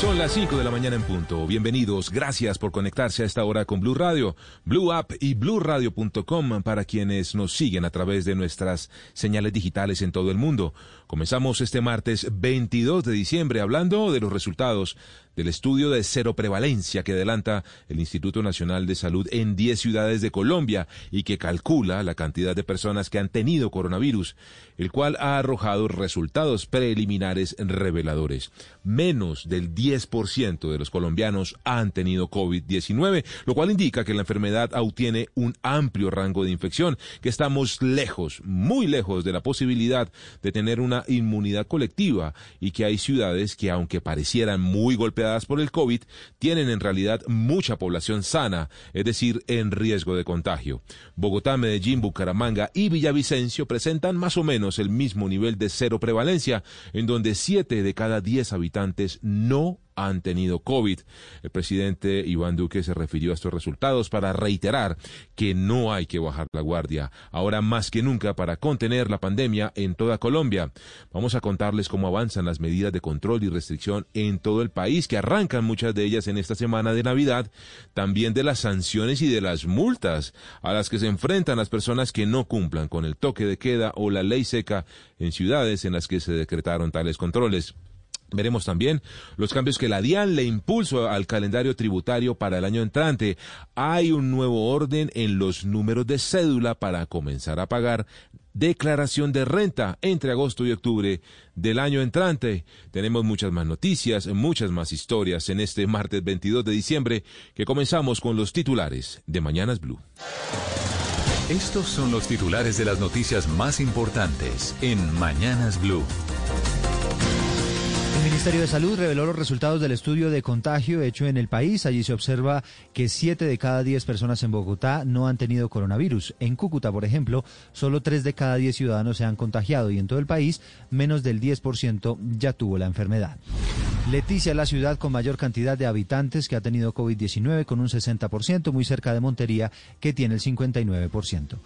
Son las 5 de la mañana en punto. Bienvenidos. Gracias por conectarse a esta hora con Blue Radio, Blue App y BlueRadio.com para quienes nos siguen a través de nuestras señales digitales en todo el mundo. Comenzamos este martes 22 de diciembre hablando de los resultados del estudio de cero prevalencia que adelanta el Instituto Nacional de Salud en 10 ciudades de Colombia y que calcula la cantidad de personas que han tenido coronavirus, el cual ha arrojado resultados preliminares reveladores. Menos del 10% de los colombianos han tenido COVID-19, lo cual indica que la enfermedad aún tiene un amplio rango de infección, que estamos lejos, muy lejos de la posibilidad de tener una inmunidad colectiva y que hay ciudades que aunque parecieran muy golpeadas por el COVID tienen en realidad mucha población sana, es decir, en riesgo de contagio. Bogotá, Medellín, Bucaramanga y Villavicencio presentan más o menos el mismo nivel de cero prevalencia, en donde siete de cada diez habitantes no han tenido COVID. El presidente Iván Duque se refirió a estos resultados para reiterar que no hay que bajar la guardia, ahora más que nunca para contener la pandemia en toda Colombia. Vamos a contarles cómo avanzan las medidas de control y restricción en todo el país, que arrancan muchas de ellas en esta semana de Navidad, también de las sanciones y de las multas a las que se enfrentan las personas que no cumplan con el toque de queda o la ley seca en ciudades en las que se decretaron tales controles. Veremos también los cambios que la DIAN le impulsó al calendario tributario para el año entrante. Hay un nuevo orden en los números de cédula para comenzar a pagar declaración de renta entre agosto y octubre del año entrante. Tenemos muchas más noticias, muchas más historias en este martes 22 de diciembre que comenzamos con los titulares de Mañanas Blue. Estos son los titulares de las noticias más importantes en Mañanas Blue. El Ministerio de Salud reveló los resultados del estudio de contagio hecho en el país. Allí se observa que 7 de cada 10 personas en Bogotá no han tenido coronavirus. En Cúcuta, por ejemplo, solo 3 de cada 10 ciudadanos se han contagiado y en todo el país menos del 10% ya tuvo la enfermedad. Leticia es la ciudad con mayor cantidad de habitantes que ha tenido COVID-19 con un 60%, muy cerca de Montería, que tiene el 59%.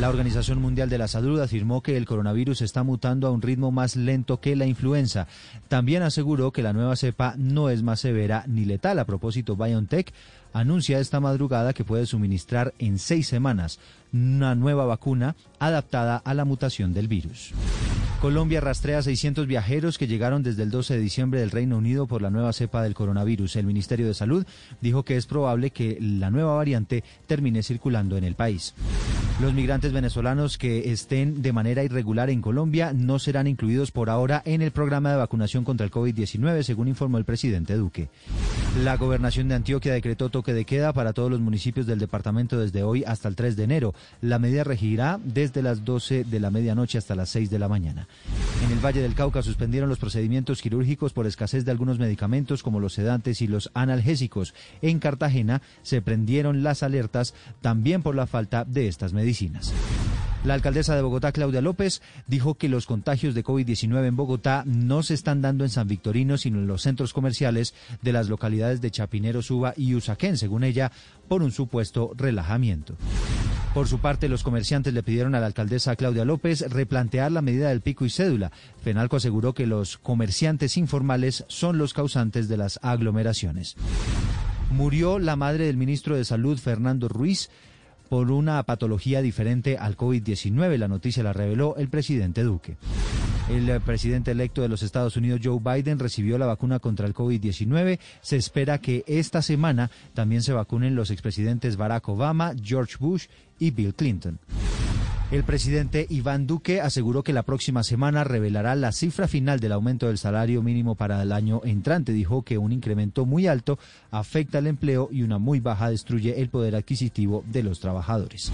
La Organización Mundial de la Salud afirmó que el coronavirus está mutando a un ritmo más lento que la influenza. También aseguró que la nueva cepa no es más severa ni letal. A propósito, BioNTech anuncia esta madrugada que puede suministrar en seis semanas una nueva vacuna adaptada a la mutación del virus. Colombia rastrea a 600 viajeros que llegaron desde el 12 de diciembre del Reino Unido por la nueva cepa del coronavirus. El Ministerio de Salud dijo que es probable que la nueva variante termine circulando en el país. Los migrantes venezolanos que estén de manera irregular en Colombia no serán incluidos por ahora en el programa de vacunación contra el COVID-19, según informó el presidente Duque. La gobernación de Antioquia decretó toque de queda para todos los municipios del departamento desde hoy hasta el 3 de enero. La medida regirá desde las 12 de la medianoche hasta las 6 de la mañana. En el Valle del Cauca suspendieron los procedimientos quirúrgicos por escasez de algunos medicamentos como los sedantes y los analgésicos. En Cartagena se prendieron las alertas también por la falta de estas medicinas. La alcaldesa de Bogotá, Claudia López, dijo que los contagios de COVID-19 en Bogotá no se están dando en San Victorino, sino en los centros comerciales de las localidades de Chapinero, Suba y Usaquén, según ella, por un supuesto relajamiento. Por su parte, los comerciantes le pidieron a la alcaldesa Claudia López replantear la medida del pico y cédula. Fenalco aseguró que los comerciantes informales son los causantes de las aglomeraciones. Murió la madre del ministro de Salud, Fernando Ruiz por una patología diferente al COVID-19. La noticia la reveló el presidente Duque. El presidente electo de los Estados Unidos, Joe Biden, recibió la vacuna contra el COVID-19. Se espera que esta semana también se vacunen los expresidentes Barack Obama, George Bush y Bill Clinton. El presidente Iván Duque aseguró que la próxima semana revelará la cifra final del aumento del salario mínimo para el año entrante. Dijo que un incremento muy alto afecta al empleo y una muy baja destruye el poder adquisitivo de los trabajadores.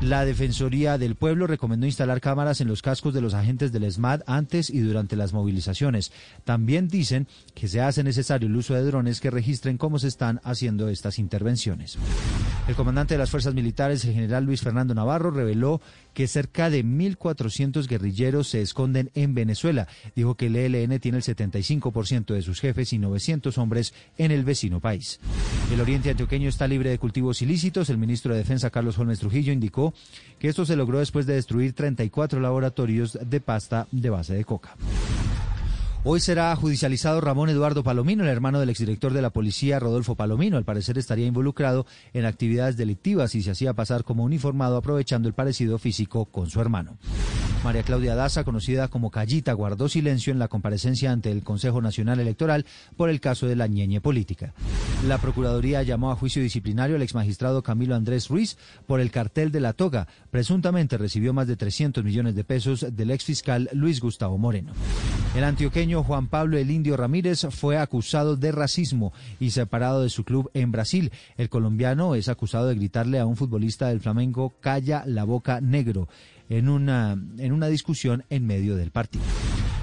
La Defensoría del Pueblo recomendó instalar cámaras en los cascos de los agentes del SMAT antes y durante las movilizaciones. También dicen que se hace necesario el uso de drones que registren cómo se están haciendo estas intervenciones. El comandante de las fuerzas militares, el general Luis Fernando Navarro, reveló que cerca de 1.400 guerrilleros se esconden en Venezuela. Dijo que el ELN tiene el 75% de sus jefes y 900 hombres en el vecino país. El oriente antioqueño está libre de cultivos ilícitos. El ministro de Defensa, Carlos Holmes Trujillo, indicó que esto se logró después de destruir 34 laboratorios de pasta de base de coca. Hoy será judicializado Ramón Eduardo Palomino, el hermano del exdirector de la policía Rodolfo Palomino. Al parecer estaría involucrado en actividades delictivas y se hacía pasar como uniformado aprovechando el parecido físico con su hermano. María Claudia Daza, conocida como Callita, guardó silencio en la comparecencia ante el Consejo Nacional Electoral por el caso de la ñeñe política. La Procuraduría llamó a juicio disciplinario al exmagistrado Camilo Andrés Ruiz por el cartel de la toga. Presuntamente recibió más de 300 millones de pesos del exfiscal Luis Gustavo Moreno. El antioqueño Juan Pablo El Indio Ramírez fue acusado de racismo y separado de su club en Brasil. El colombiano es acusado de gritarle a un futbolista del Flamengo, calla la boca negro en una, en una discusión en medio del partido.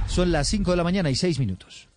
Son las 5 de la mañana y 6 minutos.